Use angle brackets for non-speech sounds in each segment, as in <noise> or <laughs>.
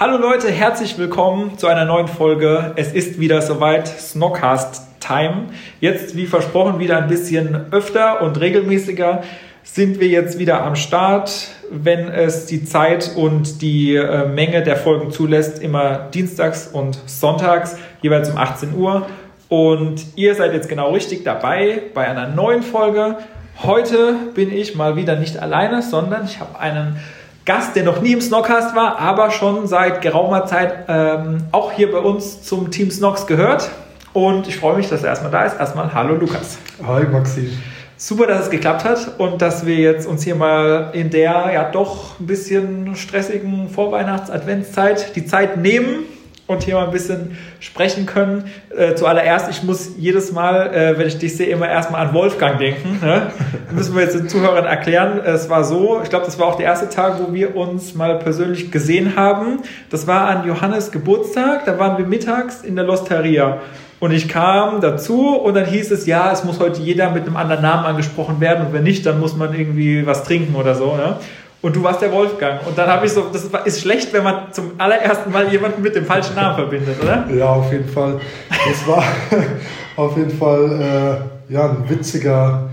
Hallo Leute, herzlich willkommen zu einer neuen Folge. Es ist wieder soweit, Snockcast Time. Jetzt, wie versprochen, wieder ein bisschen öfter und regelmäßiger sind wir jetzt wieder am Start, wenn es die Zeit und die äh, Menge der Folgen zulässt, immer dienstags und sonntags, jeweils um 18 Uhr. Und ihr seid jetzt genau richtig dabei bei einer neuen Folge. Heute bin ich mal wieder nicht alleine, sondern ich habe einen Gast, der noch nie im Snockcast war, aber schon seit geraumer Zeit ähm, auch hier bei uns zum Team Snocks gehört. Und ich freue mich, dass er erstmal da ist. Erstmal hallo Lukas. Hi Maxi. Super, dass es geklappt hat und dass wir jetzt uns hier mal in der ja doch ein bisschen stressigen Vorweihnachts-Adventszeit die Zeit nehmen, und hier mal ein bisschen sprechen können. Äh, zuallererst, ich muss jedes Mal, äh, wenn ich dich sehe, immer erstmal an Wolfgang denken. Ne? <laughs> Müssen wir jetzt den Zuhörern erklären. Es war so, ich glaube, das war auch der erste Tag, wo wir uns mal persönlich gesehen haben. Das war an Johannes Geburtstag, da waren wir mittags in der Losteria. Und ich kam dazu und dann hieß es, ja, es muss heute jeder mit einem anderen Namen angesprochen werden und wenn nicht, dann muss man irgendwie was trinken oder so. Ne? Und du warst der Wolfgang. Und dann habe ich so, das ist schlecht, wenn man zum allerersten Mal jemanden mit dem falschen Namen verbindet, oder? Ja, auf jeden Fall. Das war <laughs> auf jeden Fall äh, ja, ein witziger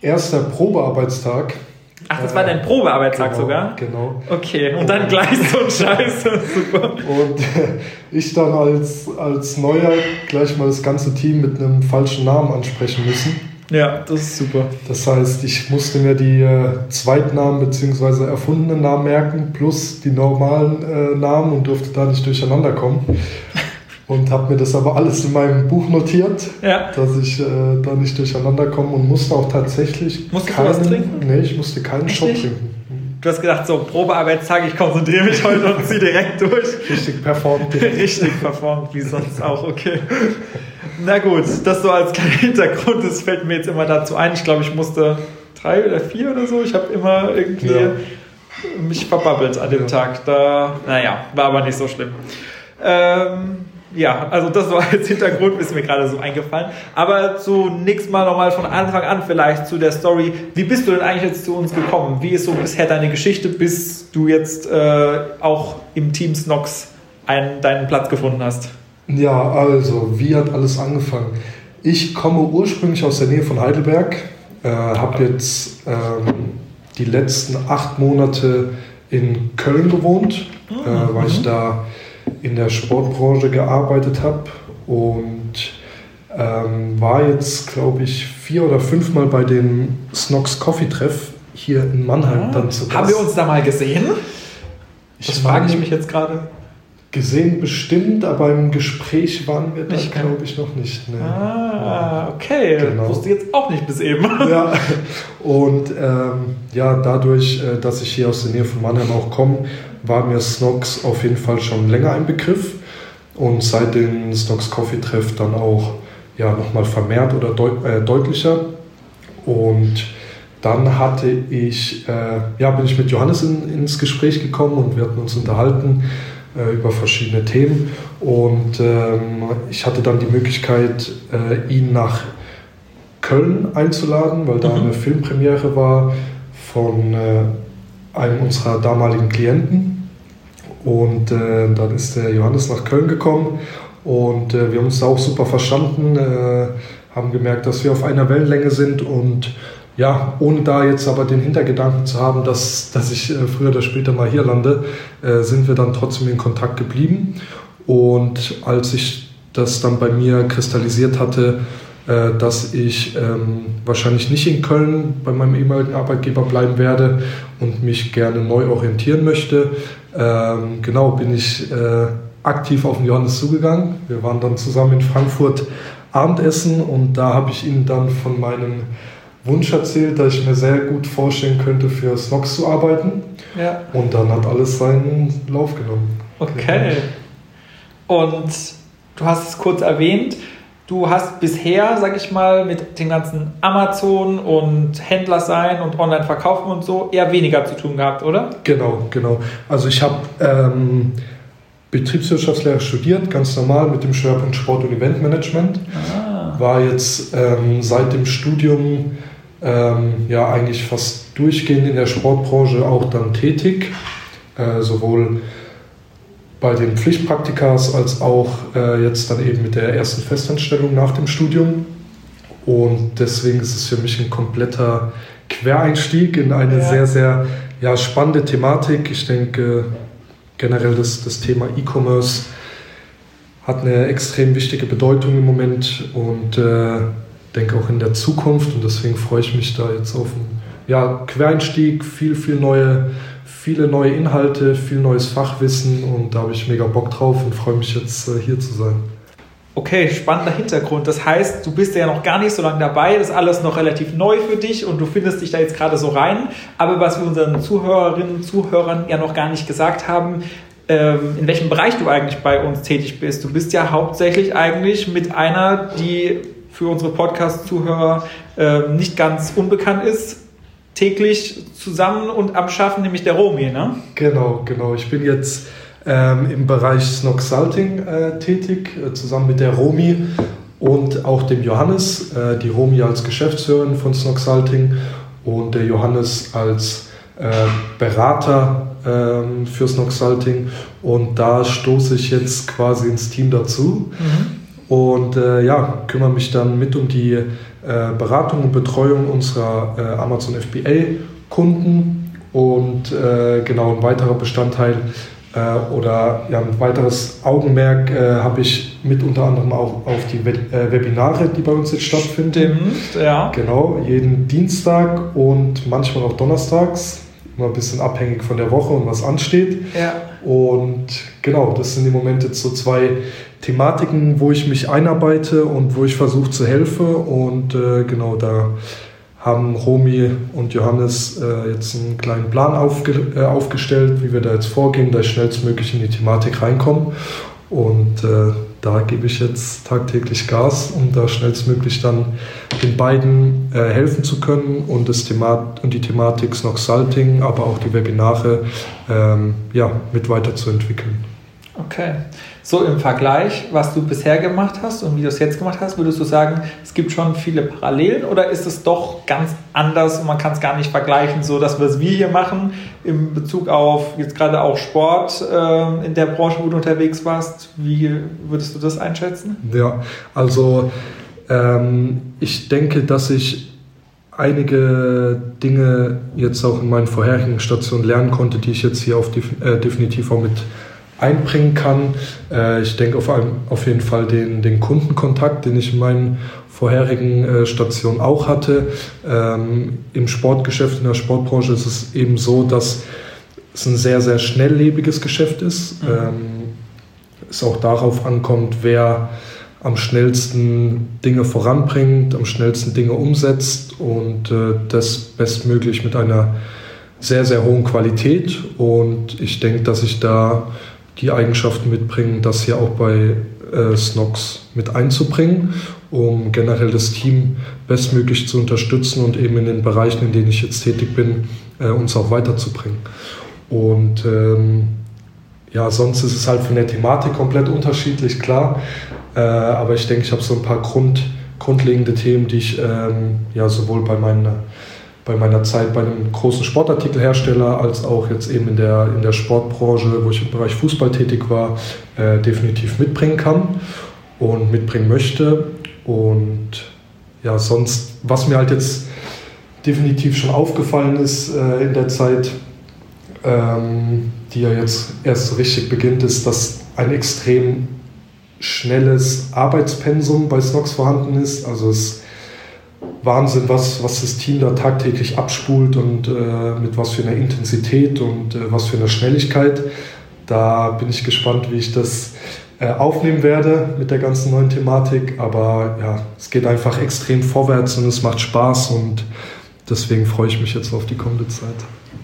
erster Probearbeitstag. Ach, das war dein Probearbeitstag genau, sogar? Genau. Okay, und dann gleich so ein Scheiß. <laughs> Super. Und äh, <laughs> ich dann als, als Neuer gleich mal das ganze Team mit einem falschen Namen ansprechen müssen. Ja, das ist super. Das heißt, ich musste mir die äh, Zweitnamen bzw. erfundenen Namen merken, plus die normalen äh, Namen und durfte da nicht durcheinander kommen. Und habe mir das aber alles in meinem Buch notiert, ja. dass ich äh, da nicht durcheinander komme und musste auch tatsächlich. Musst keinen, du was trinken? Nee, ich musste keinen Echt Shot trinken. Du hast gedacht, so Probearbeitstag, ich konzentriere mich heute und ziehe direkt durch. Richtig performt. Richtig performt, wie sonst auch, okay. Na gut, das so als kleiner Hintergrund, das fällt mir jetzt immer dazu ein. Ich glaube, ich musste drei oder vier oder so. Ich habe immer irgendwie ja. mich verbabbelt an dem ja. Tag. Da, naja, war aber nicht so schlimm. Ähm, ja, also das war <laughs> als Hintergrund, ist mir gerade so eingefallen. Aber zunächst mal nochmal von Anfang an vielleicht zu der Story. Wie bist du denn eigentlich jetzt zu uns gekommen? Wie ist so bisher deine Geschichte, bis du jetzt äh, auch im Team Snox einen, deinen Platz gefunden hast? Ja, also, wie hat alles angefangen? Ich komme ursprünglich aus der Nähe von Heidelberg, äh, habe jetzt ähm, die letzten acht Monate in Köln gewohnt, äh, mhm. weil ich da in der Sportbranche gearbeitet habe und ähm, war jetzt, glaube ich, vier oder fünfmal bei dem Snox Coffee Treff hier in Mannheim ja. dann zu Gast. Haben wir uns da mal gesehen? Das frage ich mich jetzt gerade. Gesehen bestimmt, aber im Gespräch waren wir da, glaube ich, noch nicht. Nee. Ah, okay. Genau. Wusste jetzt auch nicht bis eben. <laughs> Ja, und ähm, ja, dadurch, äh, dass ich hier aus der Nähe von Mannheim auch komme, war mir Snox auf jeden Fall schon länger ein Begriff und seit dem Snox Coffee Treff dann auch ja, nochmal vermehrt oder deut äh, deutlicher. Und dann hatte ich, äh, ja, bin ich mit Johannes in, ins Gespräch gekommen und wir hatten uns unterhalten äh, über verschiedene Themen. Und ähm, ich hatte dann die Möglichkeit, äh, ihn nach Köln einzuladen, weil da mhm. eine Filmpremiere war von äh, einem unserer damaligen Klienten. Und äh, dann ist der Johannes nach Köln gekommen und äh, wir haben uns da auch super verstanden, äh, haben gemerkt, dass wir auf einer Wellenlänge sind und ja, ohne da jetzt aber den Hintergedanken zu haben, dass, dass ich äh, früher oder später mal hier lande, äh, sind wir dann trotzdem in Kontakt geblieben. Und als ich das dann bei mir kristallisiert hatte, äh, dass ich ähm, wahrscheinlich nicht in Köln bei meinem ehemaligen Arbeitgeber bleiben werde und mich gerne neu orientieren möchte, ähm, genau bin ich aktiv auf den Johannes zugegangen. Wir waren dann zusammen in Frankfurt Abendessen und da habe ich ihm dann von meinem Wunsch erzählt, dass ich mir sehr gut vorstellen könnte, für Snox zu arbeiten. Ja. Und dann hat alles seinen Lauf genommen. Okay. Und du hast es kurz erwähnt, du hast bisher, sag ich mal, mit dem ganzen Amazon und Händler sein und Online-Verkaufen und so eher weniger zu tun gehabt, oder? Genau, genau. Also ich habe ähm, Betriebswirtschaftslehre studiert, ganz normal mit dem Schwerpunkt Sport- und Eventmanagement. Ah. War jetzt ähm, seit dem Studium ähm, ja eigentlich fast durchgehend in der Sportbranche auch dann tätig, äh, sowohl bei den Pflichtpraktikas als auch äh, jetzt dann eben mit der ersten Festanstellung nach dem Studium. Und deswegen ist es für mich ein kompletter Quereinstieg in eine ja. sehr, sehr ja, spannende Thematik. Ich denke, generell das, das Thema E-Commerce hat eine extrem wichtige Bedeutung im Moment und äh, denke auch in der Zukunft. Und deswegen freue ich mich da jetzt auf einen ja, Quereinstieg, viel, viel neue, viele neue Inhalte, viel neues Fachwissen und da habe ich mega Bock drauf und freue mich jetzt äh, hier zu sein. Okay, spannender Hintergrund. Das heißt, du bist ja noch gar nicht so lange dabei, das ist alles noch relativ neu für dich und du findest dich da jetzt gerade so rein. Aber was wir unseren Zuhörerinnen und Zuhörern ja noch gar nicht gesagt haben, ähm, in welchem Bereich du eigentlich bei uns tätig bist. Du bist ja hauptsächlich eigentlich mit einer, die für unsere Podcast-Zuhörer ähm, nicht ganz unbekannt ist, täglich zusammen und am Schaffen, nämlich der Romi, ne? Genau, genau. Ich bin jetzt ähm, im Bereich Snoxalting äh, tätig, äh, zusammen mit der Romi und auch dem Johannes. Äh, die Romi als Geschäftsführerin von Snoxalting und der Johannes als äh, Berater ähm, für Snoxalting. Und da stoße ich jetzt quasi ins Team dazu. Mhm. Und äh, ja, kümmere mich dann mit um die äh, Beratung und Betreuung unserer Amazon FBA Kunden und genau ein weiterer Bestandteil äh, oder ja, ein weiteres Augenmerk äh, habe ich mit unter anderem auch auf die We äh, Webinare, die bei uns jetzt stattfinden. Stimmt, ja. Genau, jeden Dienstag und manchmal auch donnerstags. Immer ein bisschen abhängig von der Woche und was ansteht. Ja. Und genau, das sind im Moment jetzt so zwei Thematiken, wo ich mich einarbeite und wo ich versuche zu helfen. Und äh, genau da haben Romy und Johannes äh, jetzt einen kleinen Plan aufge äh, aufgestellt, wie wir da jetzt vorgehen, da schnellstmöglich in die Thematik reinkommen. Und äh, da gebe ich jetzt tagtäglich Gas, um da schnellstmöglich dann den beiden äh, helfen zu können und, das Themat und die Thematik Snox Salting, aber auch die Webinare ähm, ja, mit weiterzuentwickeln. Okay. So im Vergleich, was du bisher gemacht hast und wie du es jetzt gemacht hast, würdest du sagen, es gibt schon viele Parallelen oder ist es doch ganz anders und man kann es gar nicht vergleichen, so dass was wir hier machen in Bezug auf jetzt gerade auch Sport äh, in der Branche, wo du unterwegs warst, wie würdest du das einschätzen? Ja, also ähm, ich denke, dass ich einige Dinge jetzt auch in meinen vorherigen Stationen lernen konnte, die ich jetzt hier auf, äh, definitiv auch mit einbringen kann. Äh, ich denke auf, einem, auf jeden Fall den, den Kundenkontakt, den ich in meinen vorherigen äh, Stationen auch hatte. Ähm, Im Sportgeschäft, in der Sportbranche ist es eben so, dass es ein sehr, sehr schnelllebiges Geschäft ist. Mhm. Ähm, es auch darauf ankommt, wer am schnellsten Dinge voranbringt, am schnellsten Dinge umsetzt und äh, das bestmöglich mit einer sehr, sehr hohen Qualität. Und ich denke, dass ich da die Eigenschaften mitbringen, das hier auch bei äh, Snox mit einzubringen, um generell das Team bestmöglich zu unterstützen und eben in den Bereichen, in denen ich jetzt tätig bin, äh, uns auch weiterzubringen. Und ähm, ja, sonst ist es halt von der Thematik komplett unterschiedlich, klar. Äh, aber ich denke, ich habe so ein paar Grund, grundlegende Themen, die ich ähm, ja sowohl bei meiner bei meiner Zeit bei einem großen Sportartikelhersteller als auch jetzt eben in der, in der Sportbranche, wo ich im Bereich Fußball tätig war, äh, definitiv mitbringen kann und mitbringen möchte. Und ja, sonst, was mir halt jetzt definitiv schon aufgefallen ist äh, in der Zeit, ähm, die ja jetzt erst so richtig beginnt, ist, dass ein extrem schnelles Arbeitspensum bei Snox vorhanden ist. Also es Wahnsinn, was, was das Team da tagtäglich abspult und äh, mit was für einer Intensität und äh, was für einer Schnelligkeit. Da bin ich gespannt, wie ich das äh, aufnehmen werde mit der ganzen neuen Thematik. Aber ja, es geht einfach extrem vorwärts und es macht Spaß und deswegen freue ich mich jetzt auf die kommende Zeit.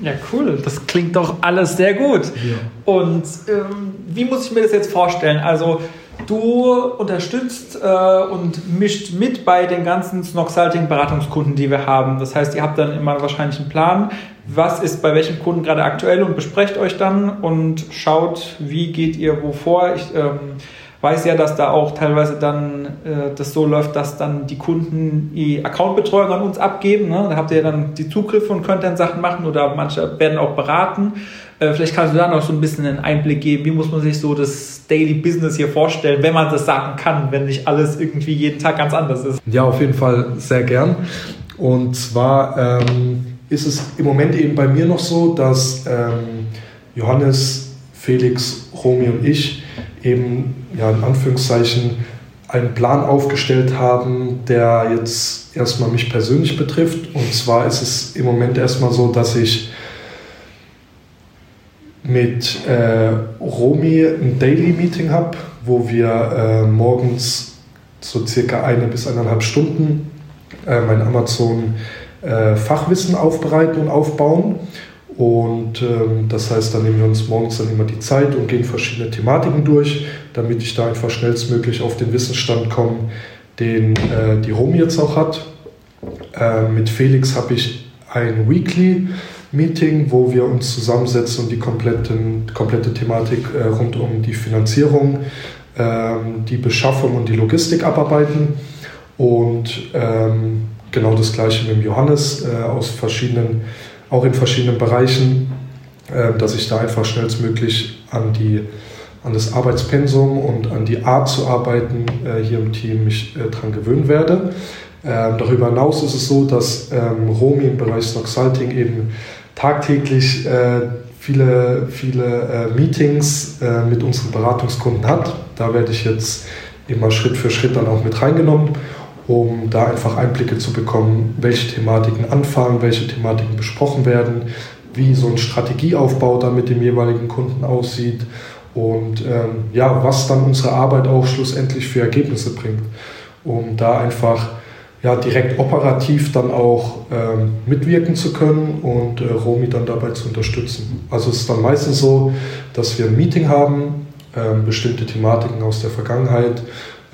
Ja, cool. Das klingt doch alles sehr gut. Ja. Und ähm, wie muss ich mir das jetzt vorstellen? Also Du unterstützt äh, und mischt mit bei den ganzen Snoxalting-Beratungskunden, die wir haben. Das heißt, ihr habt dann immer wahrscheinlich einen Plan, was ist bei welchen Kunden gerade aktuell und besprecht euch dann und schaut, wie geht ihr wo vor. Ich ähm, weiß ja, dass da auch teilweise dann äh, das so läuft, dass dann die Kunden die Accountbetreuung an uns abgeben. Ne? Da habt ihr dann die Zugriffe und könnt dann Sachen machen oder manche werden auch beraten. Äh, vielleicht kannst du da noch so ein bisschen einen Einblick geben, wie muss man sich so das Daily Business hier vorstellen, wenn man das sagen kann, wenn nicht alles irgendwie jeden Tag ganz anders ist. Ja, auf jeden Fall sehr gern. Und zwar ähm, ist es im Moment eben bei mir noch so, dass ähm, Johannes, Felix, Romy und ich eben ja in Anführungszeichen einen Plan aufgestellt haben, der jetzt erstmal mich persönlich betrifft. Und zwar ist es im Moment erstmal so, dass ich mit äh, Romy ein Daily Meeting habe, wo wir äh, morgens so circa eine bis eineinhalb Stunden äh, mein Amazon äh, Fachwissen aufbereiten und aufbauen. Und ähm, das heißt, dann nehmen wir uns morgens dann immer die Zeit und gehen verschiedene Thematiken durch, damit ich da einfach schnellstmöglich auf den Wissensstand komme, den äh, die Romy jetzt auch hat. Äh, mit Felix habe ich ein Weekly Meeting, wo wir uns zusammensetzen und die kompletten, komplette Thematik äh, rund um die Finanzierung, ähm, die Beschaffung und die Logistik abarbeiten. Und ähm, genau das gleiche mit Johannes äh, aus verschiedenen, auch in verschiedenen Bereichen, äh, dass ich da einfach schnellstmöglich an die an das Arbeitspensum und an die Art zu arbeiten äh, hier im Team mich äh, dran gewöhnen werde. Ähm, darüber hinaus ist es so, dass ähm, Romy im Bereich Snoxalting eben tagtäglich äh, viele, viele Meetings mit unseren Beratungskunden hat. Da werde ich jetzt immer Schritt für Schritt dann auch mit reingenommen, um da einfach Einblicke zu bekommen, welche Thematiken anfangen, welche Thematiken besprochen werden, wie so ein Strategieaufbau dann mit dem jeweiligen Kunden aussieht und ähm, ja, was dann unsere Arbeit auch schlussendlich für Ergebnisse bringt, um da einfach ja, direkt operativ dann auch ähm, mitwirken zu können und äh, Romy dann dabei zu unterstützen. Also es ist dann meistens so, dass wir ein Meeting haben, äh, bestimmte Thematiken aus der Vergangenheit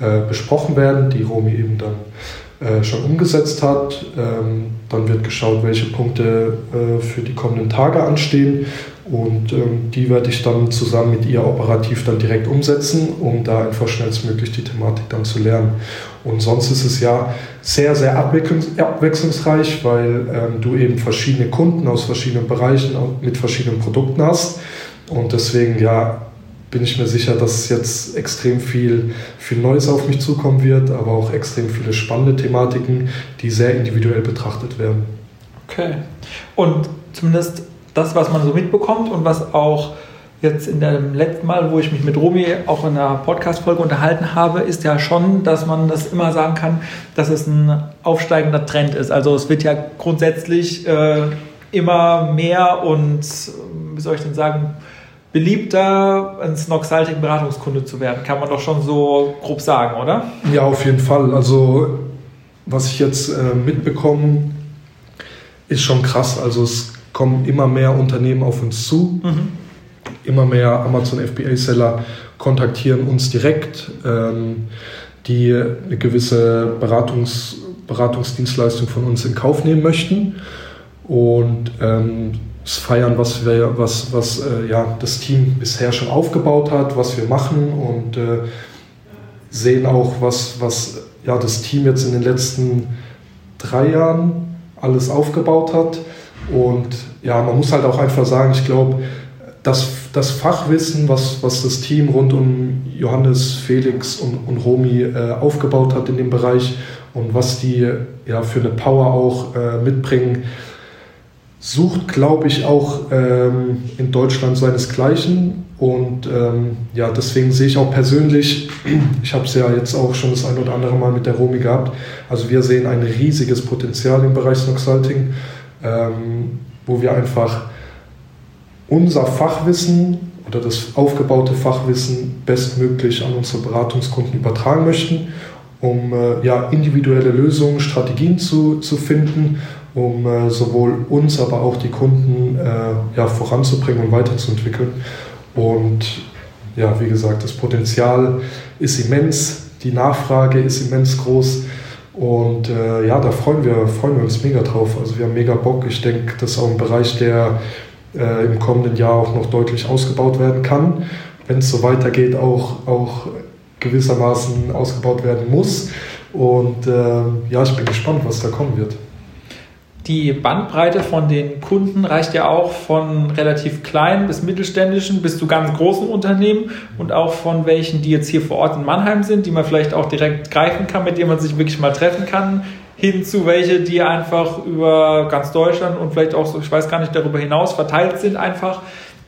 äh, besprochen werden, die Romy eben dann äh, schon umgesetzt hat. Ähm, dann wird geschaut, welche Punkte äh, für die kommenden Tage anstehen und ähm, die werde ich dann zusammen mit ihr operativ dann direkt umsetzen, um da einfach schnellstmöglich die Thematik dann zu lernen. Und sonst ist es ja sehr, sehr abwechslungsreich, weil ähm, du eben verschiedene Kunden aus verschiedenen Bereichen mit verschiedenen Produkten hast. Und deswegen, ja, bin ich mir sicher, dass jetzt extrem viel, viel Neues auf mich zukommen wird, aber auch extrem viele spannende Thematiken, die sehr individuell betrachtet werden. Okay. Und zumindest das, was man so mitbekommt und was auch jetzt in dem letzten Mal, wo ich mich mit Romy auch in einer Podcast-Folge unterhalten habe, ist ja schon, dass man das immer sagen kann, dass es ein aufsteigender Trend ist. Also es wird ja grundsätzlich äh, immer mehr und, wie soll ich denn sagen, beliebter, ein Snoxaltic-Beratungskunde zu werden. Kann man doch schon so grob sagen, oder? Ja, auf jeden Fall. Also was ich jetzt äh, mitbekomme, ist schon krass. Also es kommen immer mehr Unternehmen auf uns zu. Mhm. Immer mehr Amazon FBA-Seller kontaktieren uns direkt, ähm, die eine gewisse Beratungs, Beratungsdienstleistung von uns in Kauf nehmen möchten und ähm, feiern, was, wir, was, was äh, ja, das Team bisher schon aufgebaut hat, was wir machen und äh, sehen auch, was, was ja, das Team jetzt in den letzten drei Jahren alles aufgebaut hat. Und ja, man muss halt auch einfach sagen, ich glaube, das, das Fachwissen, was, was das Team rund um Johannes, Felix und, und Romy äh, aufgebaut hat in dem Bereich und was die ja, für eine Power auch äh, mitbringen, sucht, glaube ich, auch ähm, in Deutschland seinesgleichen. Und ähm, ja, deswegen sehe ich auch persönlich, <clears throat> ich habe es ja jetzt auch schon das ein oder andere Mal mit der Romy gehabt, also wir sehen ein riesiges Potenzial im Bereich Snoxalting ähm, wo wir einfach unser Fachwissen oder das aufgebaute Fachwissen bestmöglich an unsere Beratungskunden übertragen möchten, um äh, ja, individuelle Lösungen, Strategien zu, zu finden, um äh, sowohl uns, aber auch die Kunden äh, ja, voranzubringen und weiterzuentwickeln. Und ja, wie gesagt, das Potenzial ist immens, die Nachfrage ist immens groß. Und äh, ja, da freuen wir, freuen wir uns mega drauf. Also wir haben mega Bock. Ich denke, das ist auch ein Bereich, der äh, im kommenden Jahr auch noch deutlich ausgebaut werden kann. Wenn es so weitergeht, auch, auch gewissermaßen ausgebaut werden muss. Und äh, ja, ich bin gespannt, was da kommen wird die Bandbreite von den Kunden reicht ja auch von relativ kleinen bis mittelständischen bis zu ganz großen Unternehmen und auch von welchen, die jetzt hier vor Ort in Mannheim sind, die man vielleicht auch direkt greifen kann, mit denen man sich wirklich mal treffen kann, hin zu welche, die einfach über ganz Deutschland und vielleicht auch, so, ich weiß gar nicht, darüber hinaus verteilt sind einfach.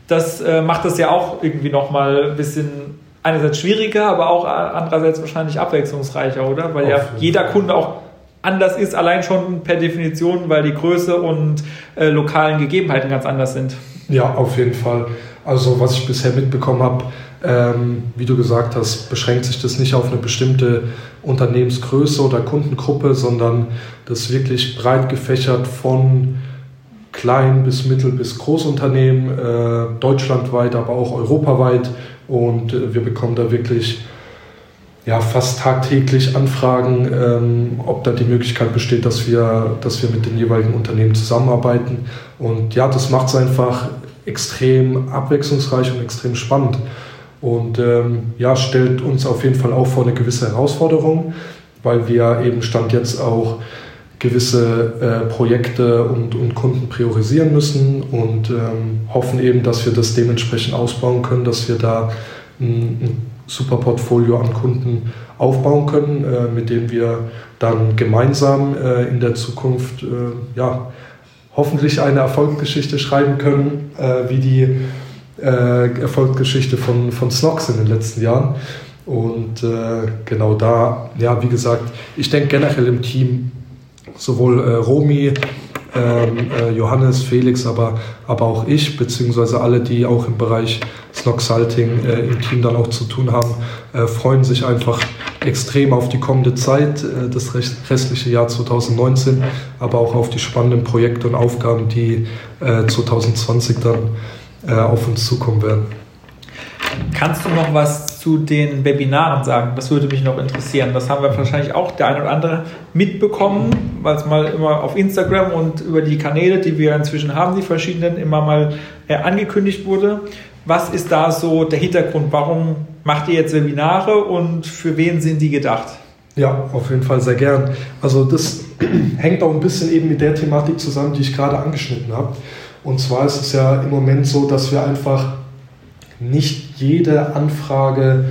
Das äh, macht das ja auch irgendwie nochmal ein bisschen einerseits schwieriger, aber auch andererseits wahrscheinlich abwechslungsreicher, oder? Weil ja jeder Kunde auch anders ist, allein schon per Definition, weil die Größe und äh, lokalen Gegebenheiten ganz anders sind. Ja, auf jeden Fall. Also was ich bisher mitbekommen habe, ähm, wie du gesagt hast, beschränkt sich das nicht auf eine bestimmte Unternehmensgröße oder Kundengruppe, sondern das wirklich breit gefächert von klein bis mittel bis Großunternehmen, äh, deutschlandweit, aber auch europaweit. Und äh, wir bekommen da wirklich ja, fast tagtäglich Anfragen, ähm, ob da die Möglichkeit besteht, dass wir, dass wir mit den jeweiligen Unternehmen zusammenarbeiten. Und ja, das macht es einfach extrem abwechslungsreich und extrem spannend. Und ähm, ja, stellt uns auf jeden Fall auch vor eine gewisse Herausforderung, weil wir eben Stand jetzt auch gewisse äh, Projekte und, und Kunden priorisieren müssen und ähm, hoffen eben, dass wir das dementsprechend ausbauen können, dass wir da ein, ein super Portfolio an Kunden aufbauen können, äh, mit dem wir dann gemeinsam äh, in der Zukunft äh, ja, hoffentlich eine Erfolgsgeschichte schreiben können, äh, wie die äh, Erfolgsgeschichte von, von Snox in den letzten Jahren. Und genau da, ja, wie gesagt, ich denke generell im Team, sowohl Romy, ähm, Johannes, Felix, aber, aber auch ich, beziehungsweise alle, die auch im Bereich Snox-Salting äh, im Team dann auch zu tun haben, äh, freuen sich einfach extrem auf die kommende Zeit, äh, das restliche Jahr 2019, aber auch auf die spannenden Projekte und Aufgaben, die 2020 äh, dann äh, auf uns zukommen werden. Kannst du noch was zu den Webinaren sagen? Das würde mich noch interessieren. Das haben wir wahrscheinlich auch der ein oder andere mitbekommen, weil es mal immer auf Instagram und über die Kanäle, die wir inzwischen haben, die verschiedenen, immer mal äh, angekündigt wurde. Was ist da so der Hintergrund? Warum macht ihr jetzt Webinare und für wen sind die gedacht? Ja, auf jeden Fall sehr gern. Also das <clears throat> hängt auch ein bisschen eben mit der Thematik zusammen, die ich gerade angeschnitten habe. Und zwar ist es ja im Moment so, dass wir einfach nicht jede Anfrage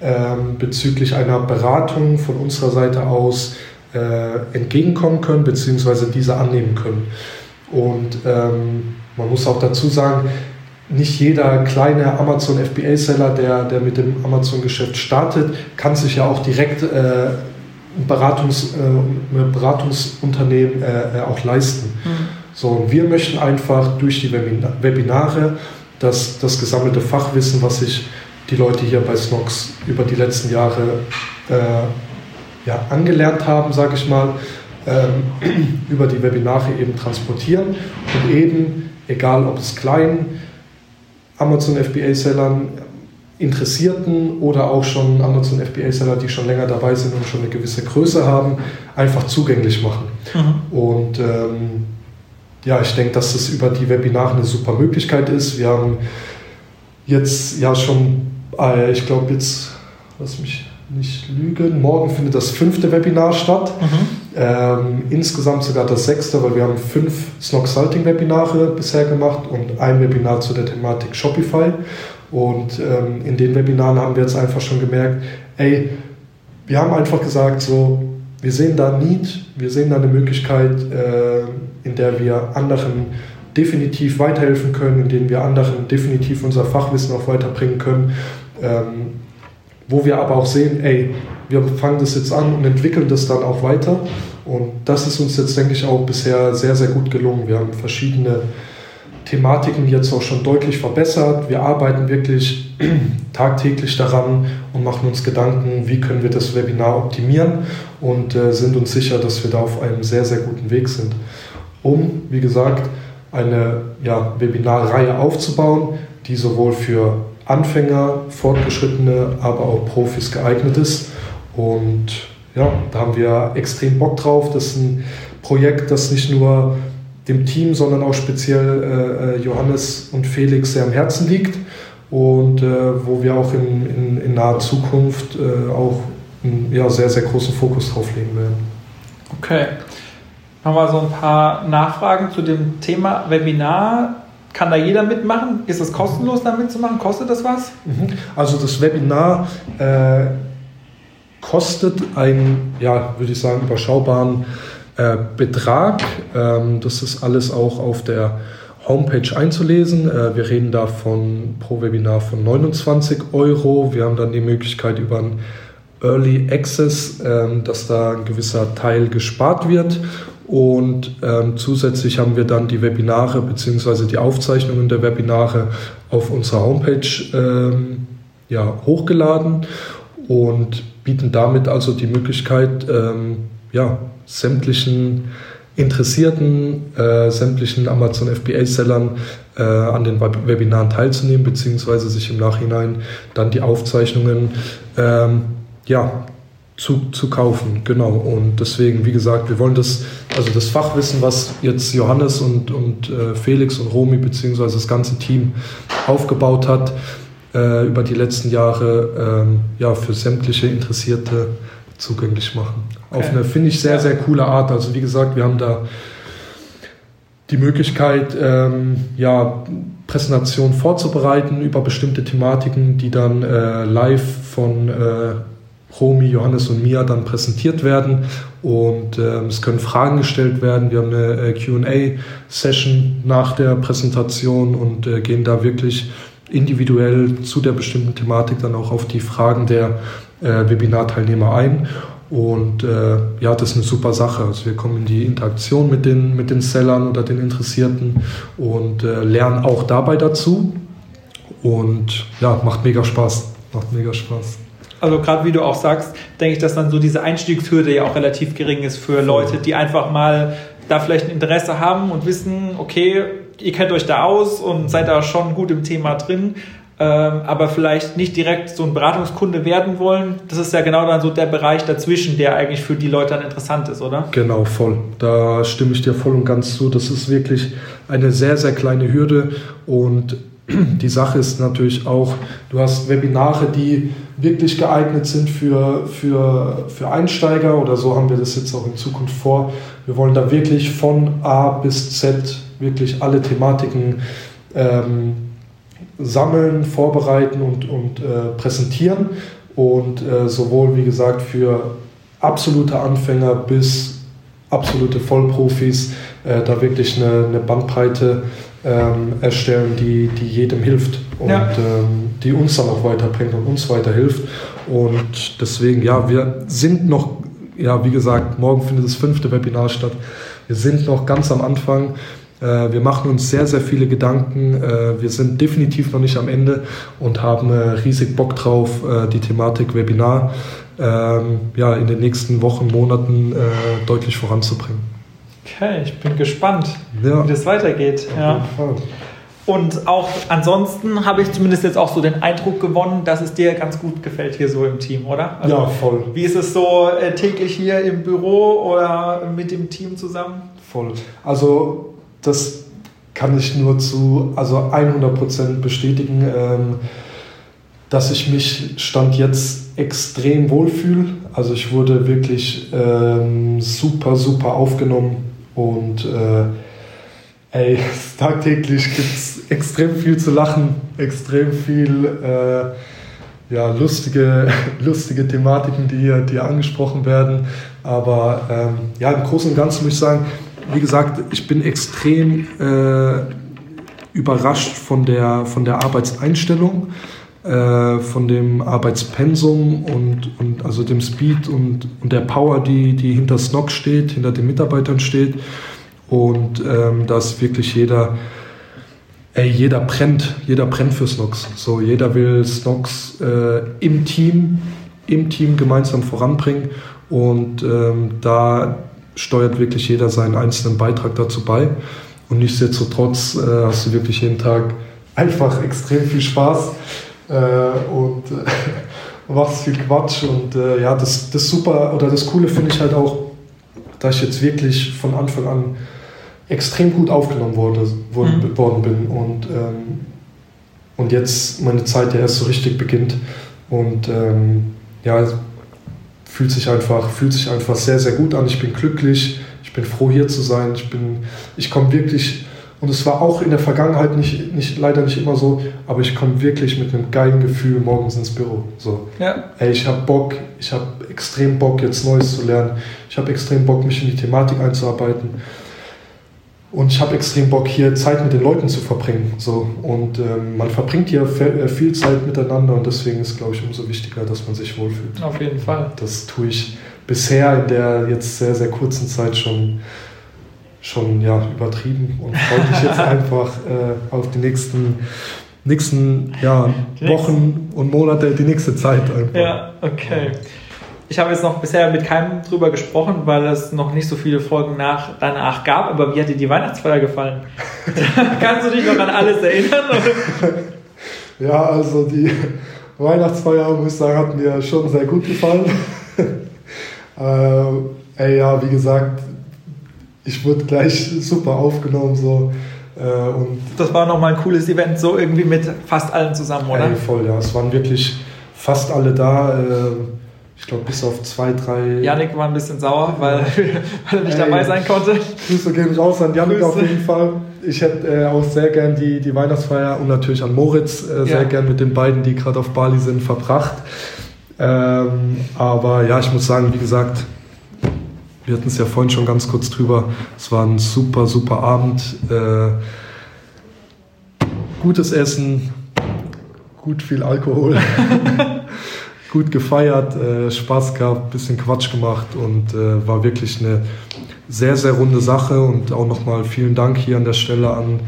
ähm, bezüglich einer Beratung von unserer Seite aus äh, entgegenkommen können, beziehungsweise diese annehmen können. Und ähm, man muss auch dazu sagen, nicht jeder kleine Amazon FBA-Seller, der, der mit dem Amazon-Geschäft startet, kann sich ja auch direkt äh, ein, Beratungs, äh, ein Beratungsunternehmen äh, äh, auch leisten. Mhm. So, und wir möchten einfach durch die Webinare das, das gesammelte Fachwissen, was sich die Leute hier bei Snox über die letzten Jahre äh, ja, angelernt haben, sage ich mal, ähm, <clears throat> über die Webinare eben transportieren und eben, egal ob es klein, Amazon FBA-Sellern, Interessierten oder auch schon Amazon FBA-Seller, die schon länger dabei sind und schon eine gewisse Größe haben, einfach zugänglich machen. Mhm. Und ähm, ja, ich denke, dass das über die Webinare eine super Möglichkeit ist. Wir haben jetzt ja schon, äh, ich glaube jetzt, lass mich nicht lügen, morgen findet das fünfte Webinar statt. Mhm. Ähm, insgesamt sogar das sechste, weil wir haben fünf Snog Salting Webinare bisher gemacht und ein Webinar zu der Thematik Shopify. Und ähm, in den Webinaren haben wir jetzt einfach schon gemerkt, ey, wir haben einfach gesagt, so, wir sehen da Need, wir sehen da eine Möglichkeit, äh, in der wir anderen definitiv weiterhelfen können, in denen wir anderen definitiv unser Fachwissen auch weiterbringen können. Ähm, wo wir aber auch sehen, ey, wir fangen das jetzt an und entwickeln das dann auch weiter. Und das ist uns jetzt, denke ich, auch bisher sehr, sehr gut gelungen. Wir haben verschiedene Thematiken jetzt auch schon deutlich verbessert. Wir arbeiten wirklich <clears throat> tagtäglich daran und machen uns Gedanken, wie können wir das Webinar optimieren und äh, sind uns sicher, dass wir da auf einem sehr, sehr guten Weg sind. Um, wie gesagt, eine ja, Webinarreihe aufzubauen, die sowohl für Anfänger, Fortgeschrittene, aber auch Profis geeignet ist. Und ja, da haben wir extrem Bock drauf. Das ist ein Projekt, das nicht nur dem Team, sondern auch speziell äh, äh, Johannes und Felix sehr am Herzen liegt und äh, wo wir auch in, in, in naher Zukunft äh, auch einen ja, sehr, sehr großen Fokus drauf legen werden. Okay. Haben wir so ein paar Nachfragen zu dem Thema Webinar. Kann da jeder mitmachen? Ist es kostenlos, da mitzumachen? Kostet das was? Mhm. Also das Webinar äh, kostet einen, ja, würde ich sagen, überschaubaren äh, Betrag. Ähm, das ist alles auch auf der Homepage einzulesen. Äh, wir reden da von pro Webinar von 29 Euro. Wir haben dann die Möglichkeit über ein Early Access, ähm, dass da ein gewisser Teil gespart wird. Und ähm, zusätzlich haben wir dann die Webinare bzw. die Aufzeichnungen der Webinare auf unserer Homepage ähm, ja, hochgeladen und bieten damit also die Möglichkeit, ähm, ja, sämtlichen Interessierten, äh, sämtlichen Amazon FBA-Sellern äh, an den Webinaren teilzunehmen, beziehungsweise sich im Nachhinein dann die Aufzeichnungen ähm, ja, zu, zu kaufen. Genau. Und deswegen, wie gesagt, wir wollen das, also das Fachwissen, was jetzt Johannes und, und äh, Felix und Romy, beziehungsweise das ganze Team aufgebaut hat, äh, über die letzten Jahre ähm, ja, für sämtliche Interessierte zugänglich machen. Okay. Auf eine, finde ich, sehr, sehr coole Art. Also wie gesagt, wir haben da die Möglichkeit, ähm, ja, Präsentationen vorzubereiten über bestimmte Thematiken, die dann äh, live von äh, Romy, Johannes und mir dann präsentiert werden. Und ähm, es können Fragen gestellt werden. Wir haben eine äh, QA-Session nach der Präsentation und äh, gehen da wirklich individuell zu der bestimmten Thematik dann auch auf die Fragen der äh, Webinarteilnehmer ein. Und äh, ja, das ist eine super Sache. Also wir kommen in die Interaktion mit den, mit den Sellern oder den Interessierten und äh, lernen auch dabei dazu. Und ja, macht mega Spaß. Macht mega Spaß. Also gerade wie du auch sagst, denke ich, dass dann so diese Einstiegshürde ja auch relativ gering ist für Leute, die einfach mal da vielleicht ein Interesse haben und wissen, okay, ihr kennt euch da aus und seid da schon gut im Thema drin, ähm, aber vielleicht nicht direkt so ein Beratungskunde werden wollen. Das ist ja genau dann so der Bereich dazwischen, der eigentlich für die Leute dann interessant ist, oder? Genau, voll. Da stimme ich dir voll und ganz zu. Das ist wirklich eine sehr, sehr kleine Hürde und die Sache ist natürlich auch, du hast Webinare, die wirklich geeignet sind für, für, für Einsteiger oder so haben wir das jetzt auch in Zukunft vor. Wir wollen da wirklich von A bis Z wirklich alle Thematiken ähm, sammeln, vorbereiten und, und äh, präsentieren. Und äh, sowohl, wie gesagt, für absolute Anfänger bis absolute Vollprofis äh, da wirklich eine, eine Bandbreite ähm, erstellen, die, die jedem hilft und ja. ähm, die uns dann auch weiterbringt und uns weiterhilft. Und deswegen, ja, wir sind noch, ja, wie gesagt, morgen findet das fünfte Webinar statt. Wir sind noch ganz am Anfang. Äh, wir machen uns sehr, sehr viele Gedanken. Äh, wir sind definitiv noch nicht am Ende und haben äh, riesig Bock drauf, die Thematik Webinar ähm, ja, in den nächsten Wochen, Monaten deutlich voranzubringen. Okay, ich bin gespannt, ja. wie das weitergeht. Auf ja. Und auch ansonsten habe ich zumindest jetzt auch so den Eindruck gewonnen, dass es dir ganz gut gefällt hier so im Team, oder? Also, ja, voll. Wie ist es so äh, täglich hier im Büro oder mit dem Team zusammen? Voll. Also das kann ich nur zu also 100% bestätigen, ähm, dass ich mich Stand jetzt extrem wohlfühle. Also ich wurde wirklich ähm, super, super aufgenommen und äh, ey, <laughs> tagtäglich gibt es extrem viel zu lachen, extrem viel äh, ja, lustige, <laughs> lustige Thematiken, die hier, die hier angesprochen werden. Aber ähm, ja, im Großen und Ganzen muss ich sagen, wie gesagt, ich bin extrem äh, überrascht von der, von der Arbeitseinstellung, äh, von dem Arbeitspensum und, und also dem Speed und, und der Power, die, die hinter Snock steht, hinter den Mitarbeitern steht. Und ähm, dass wirklich jeder ey, jeder brennt, jeder brennt für Snox. So, jeder will Snox äh, im Team, im Team gemeinsam voranbringen und ähm, da steuert wirklich jeder seinen einzelnen Beitrag dazu bei. Und nichtsdestotrotz äh, hast du wirklich jeden Tag einfach extrem viel Spaß und äh, <laughs> machst viel Quatsch. Und äh, ja, das, das super oder das Coole finde ich halt auch, dass ich jetzt wirklich von Anfang an extrem gut aufgenommen wurde, worden, mhm. worden bin und, ähm, und jetzt meine Zeit ja erst so richtig beginnt. Und ähm, ja, fühlt sich einfach, fühlt sich einfach sehr, sehr gut an. Ich bin glücklich, ich bin froh hier zu sein. Ich bin, ich komme wirklich, und es war auch in der Vergangenheit nicht, nicht, leider nicht immer so, aber ich komme wirklich mit einem geilen Gefühl morgens ins Büro. So, ja. ey, ich habe Bock, ich habe extrem Bock, jetzt Neues zu lernen. Ich habe extrem Bock, mich in die Thematik einzuarbeiten. Und ich habe extrem Bock, hier Zeit mit den Leuten zu verbringen. So. Und ähm, man verbringt hier äh, viel Zeit miteinander und deswegen ist, glaube ich, umso wichtiger, dass man sich wohlfühlt. Auf jeden Fall. Das tue ich bisher in der jetzt sehr, sehr kurzen Zeit schon, schon ja, übertrieben und freue mich jetzt <laughs> einfach äh, auf die nächsten, nächsten ja, Wochen und Monate, die nächste Zeit einfach. Ja, okay. Ich habe jetzt noch bisher mit keinem drüber gesprochen, weil es noch nicht so viele Folgen nach, danach gab. Aber wie hat dir die Weihnachtsfeier gefallen? <laughs> Kannst du dich noch an alles erinnern? <laughs> ja, also die Weihnachtsfeier, muss ich sagen, hat mir schon sehr gut gefallen. äh, ey, ja, wie gesagt, ich wurde gleich super aufgenommen. So. Äh, und das war nochmal ein cooles Event, so irgendwie mit fast allen zusammen, oder? Ey, voll, ja. Es waren wirklich fast alle da. Äh, ich glaube, bis auf zwei, drei. Janik war ein bisschen sauer, weil, <laughs> weil er nicht Ey, dabei sein konnte. Grüße gehen raus an Janik Grüße. auf jeden Fall. Ich hätte äh, auch sehr gern die, die Weihnachtsfeier und natürlich an Moritz äh, sehr ja. gern mit den beiden, die gerade auf Bali sind, verbracht. Ähm, aber ja, ich muss sagen, wie gesagt, wir hatten es ja vorhin schon ganz kurz drüber. Es war ein super, super Abend. Äh, gutes Essen, gut viel Alkohol. <laughs> gut gefeiert, äh, Spaß gehabt, bisschen Quatsch gemacht und äh, war wirklich eine sehr, sehr runde Sache. Und auch nochmal vielen Dank hier an der Stelle an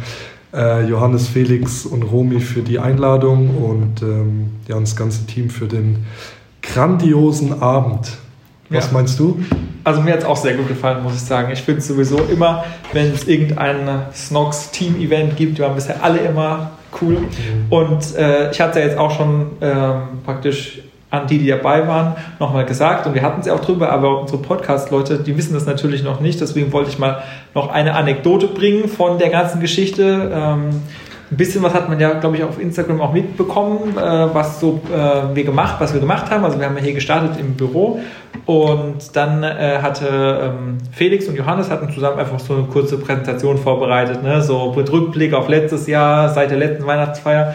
äh, Johannes, Felix und Romy für die Einladung und ähm, ja, das ganze Team für den grandiosen Abend. Was ja. meinst du? Also mir hat es auch sehr gut gefallen, muss ich sagen. Ich finde es sowieso immer, wenn es irgendein Snox Team-Event gibt, die waren bisher alle immer cool. Mhm. Und äh, ich hatte ja jetzt auch schon ähm, praktisch an die, die dabei waren, nochmal gesagt und wir hatten es ja auch drüber, aber unsere Podcast-Leute, die wissen das natürlich noch nicht, deswegen wollte ich mal noch eine Anekdote bringen von der ganzen Geschichte. Ähm, ein bisschen was hat man ja, glaube ich, auf Instagram auch mitbekommen, äh, was so äh, wir gemacht, was wir gemacht haben. Also wir haben ja hier gestartet im Büro und dann äh, hatte ähm, Felix und Johannes hatten zusammen einfach so eine kurze Präsentation vorbereitet, ne? so mit Rückblick auf letztes Jahr, seit der letzten Weihnachtsfeier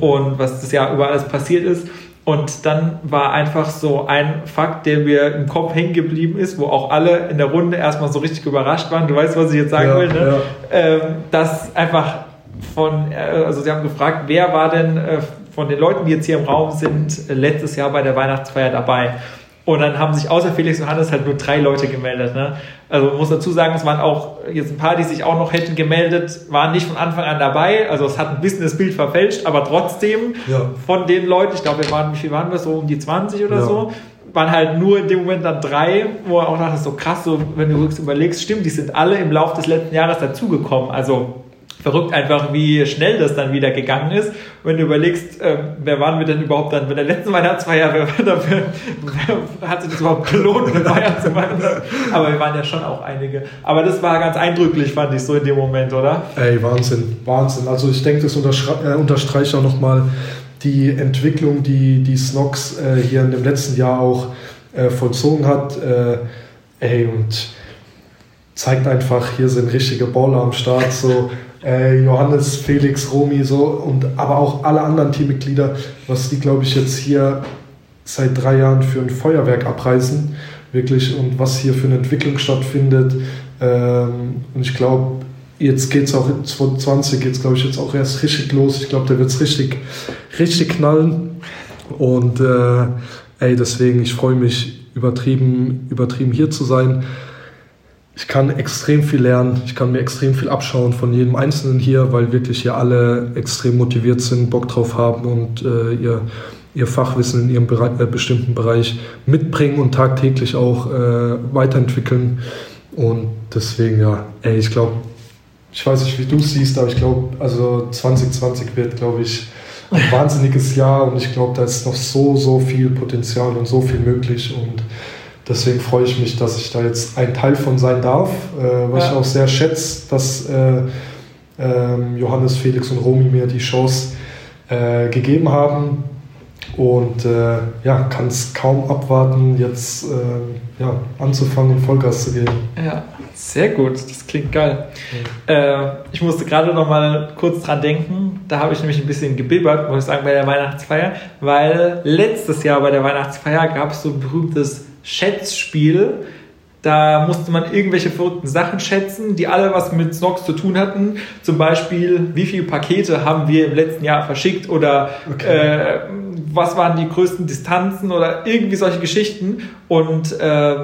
und was das Jahr über alles passiert ist. Und dann war einfach so ein Fakt, der mir im Kopf hängen geblieben ist, wo auch alle in der Runde erstmal so richtig überrascht waren. Du weißt, was ich jetzt sagen ja, will, ne? Ja. Ähm, dass einfach von, äh, also sie haben gefragt, wer war denn äh, von den Leuten, die jetzt hier im Raum sind, letztes Jahr bei der Weihnachtsfeier dabei? Und dann haben sich außer Felix und Hannes halt nur drei Leute gemeldet. Ne? Also man muss dazu sagen, es waren auch jetzt ein paar, die sich auch noch hätten gemeldet, waren nicht von Anfang an dabei. Also es hat ein bisschen das Bild verfälscht, aber trotzdem ja. von den Leuten, ich glaube, wir waren, wie viel waren wir so, um die 20 oder ja. so, waren halt nur in dem Moment dann drei, wo er auch dachte, so krass, so wenn du überlegst, stimmt, die sind alle im Laufe des letzten Jahres dazugekommen. Also verrückt einfach, wie schnell das dann wieder gegangen ist. wenn du überlegst, äh, wer waren wir denn überhaupt dann bei der letzten Weihnachtsfeier, wer, wer, wer hat sich das überhaupt gelohnt, eine Feier zu machen? Aber wir waren ja schon auch einige. Aber das war ganz eindrücklich, fand ich so in dem Moment, oder? Ey, Wahnsinn, Wahnsinn. Also ich denke, das äh, unterstreicht auch nochmal die Entwicklung, die die Snox äh, hier in dem letzten Jahr auch äh, vollzogen hat. Äh, ey, und zeigt einfach, hier sind richtige Baller am Start. So, äh, Johannes, Felix, Romy so und aber auch alle anderen Teammitglieder, was die, glaube ich, jetzt hier seit drei Jahren für ein Feuerwerk abreißen, wirklich und was hier für eine Entwicklung stattfindet. Ähm, und ich glaube, jetzt geht es auch in 2020 geht es, glaube ich, jetzt auch erst richtig los. Ich glaube, da wird es richtig, richtig knallen. Und äh, ey, deswegen, ich freue mich übertrieben, übertrieben hier zu sein. Ich kann extrem viel lernen, ich kann mir extrem viel abschauen von jedem Einzelnen hier, weil wirklich hier alle extrem motiviert sind, Bock drauf haben und äh, ihr, ihr Fachwissen in ihrem Bereich, äh, bestimmten Bereich mitbringen und tagtäglich auch äh, weiterentwickeln. Und deswegen, ja, ey, ich glaube, ich weiß nicht, wie du es siehst, aber ich glaube, also 2020 wird, glaube ich, ein <laughs> wahnsinniges Jahr und ich glaube, da ist noch so, so viel Potenzial und so viel möglich und Deswegen freue ich mich, dass ich da jetzt ein Teil von sein darf, äh, was ja. ich auch sehr schätze, dass äh, äh, Johannes, Felix und Romy mir die Chance äh, gegeben haben. Und äh, ja, kann es kaum abwarten, jetzt äh, ja, anzufangen und Vollgas zu geben. Ja, sehr gut, das klingt geil. Ja. ich musste gerade noch mal kurz dran denken, da habe ich nämlich ein bisschen gebibbert, muss ich sagen, bei der Weihnachtsfeier, weil letztes Jahr bei der Weihnachtsfeier gab es so ein berühmtes Schätzspiel. Da musste man irgendwelche verrückten Sachen schätzen, die alle was mit Snox zu tun hatten. Zum Beispiel, wie viele Pakete haben wir im letzten Jahr verschickt oder okay. äh, was waren die größten Distanzen oder irgendwie solche Geschichten. Und äh,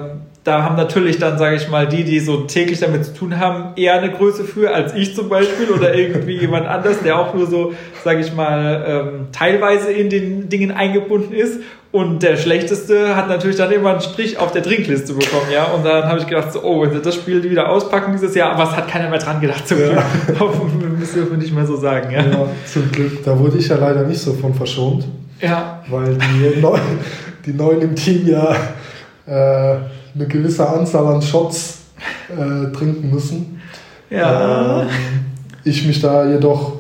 da haben natürlich dann, sage ich mal, die, die so täglich damit zu tun haben, eher eine Größe für als ich zum Beispiel oder irgendwie jemand anders, der auch nur so, sage ich mal, ähm, teilweise in den Dingen eingebunden ist. Und der Schlechteste hat natürlich dann immer einen Strich auf der Trinkliste bekommen, ja. Und dann habe ich gedacht, so, oh, wenn sie das Spiel wieder auspacken dieses Jahr, aber es hat keiner mehr dran gedacht, zum Glück. Ja. das dürfen wir nicht mehr so sagen, ja. ja. Zum Glück. Da wurde ich ja leider nicht so von verschont. Ja. Weil die Neuen, <laughs> die Neuen im Team ja äh, eine gewisse Anzahl an Shots äh, trinken müssen. Ja. Ähm, ich mich da jedoch ein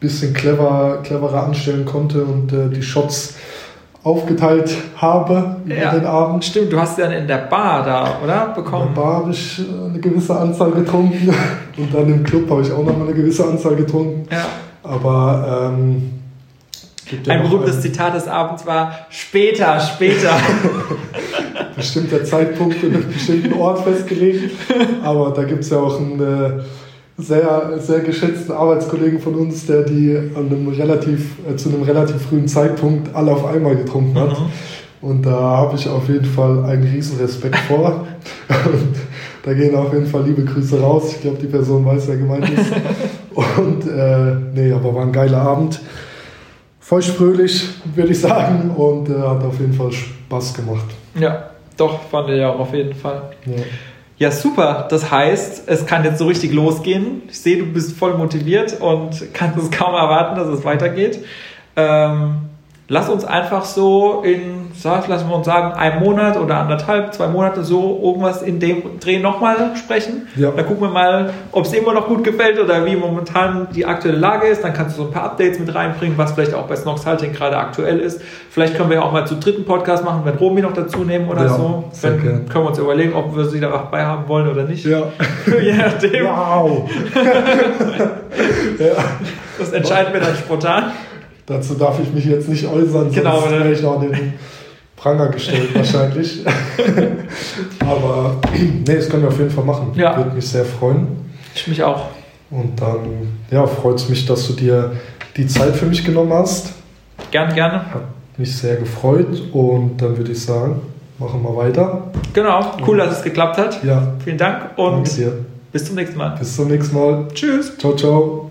bisschen clever, cleverer anstellen konnte und äh, die Shots aufgeteilt habe über ja, den Abend. Stimmt, du hast ja in der Bar da, oder? Bekommen. In der Bar habe ich äh, eine gewisse Anzahl getrunken <laughs> und dann im Club habe ich auch noch mal eine gewisse Anzahl getrunken. Ja. Aber ähm, ein berühmtes Zitat des Abends war später, später. <laughs> Bestimmter Zeitpunkt in einem bestimmten Ort festgelegt. Aber da gibt es ja auch ein äh, sehr, sehr geschätzten Arbeitskollegen von uns, der die an einem relativ, äh, zu einem relativ frühen Zeitpunkt alle auf einmal getrunken hat. Mhm. Und da habe ich auf jeden Fall einen riesen Respekt vor. Und da gehen auf jeden Fall liebe Grüße raus. Ich glaube, die Person weiß, wer gemeint ist. Und äh, nee, aber war ein geiler Abend. Feuchtfröhlich, würde ich sagen. Und äh, hat auf jeden Fall Spaß gemacht. Ja, doch, fand ich auch auf jeden Fall. Ja. Ja, super. Das heißt, es kann jetzt so richtig losgehen. Ich sehe, du bist voll motiviert und kannst es kaum erwarten, dass es weitergeht. Ähm, lass uns einfach so in, lassen wir uns sagen, einem Monat oder anderthalb, zwei Monate so irgendwas in dem Dreh nochmal sprechen. Ja. Dann gucken wir mal, ob es immer noch gut gefällt oder wie momentan die aktuelle Lage ist. Dann kannst du so ein paar Updates mit reinbringen, was vielleicht auch bei Snox Halting gerade aktuel ist. Vielleicht können wir auch mal zu dritten Podcast machen, wenn Romy noch dazu nehmen oder ja, so. Dann können wir uns überlegen, ob wir sie dabei haben wollen oder nicht. Ja. <laughs> Je nachdem. Wow. <laughs> <laughs> ja. Das entscheiden wir dann spontan. Dazu darf ich mich jetzt nicht äußern, genau, sonst wäre ich noch an den Pranger gestellt <laughs> wahrscheinlich. <laughs> Aber nee, das können wir auf jeden Fall machen. Ja. Würde mich sehr freuen. Ich mich auch. Und dann ja, freut es mich, dass du dir die Zeit für mich genommen hast. Gern, gerne. Hat mich sehr gefreut und dann würde ich sagen, machen wir weiter. Genau, cool, dass es geklappt hat. Ja. Vielen Dank und bis zum nächsten Mal. Bis zum nächsten Mal. Tschüss. Ciao, ciao.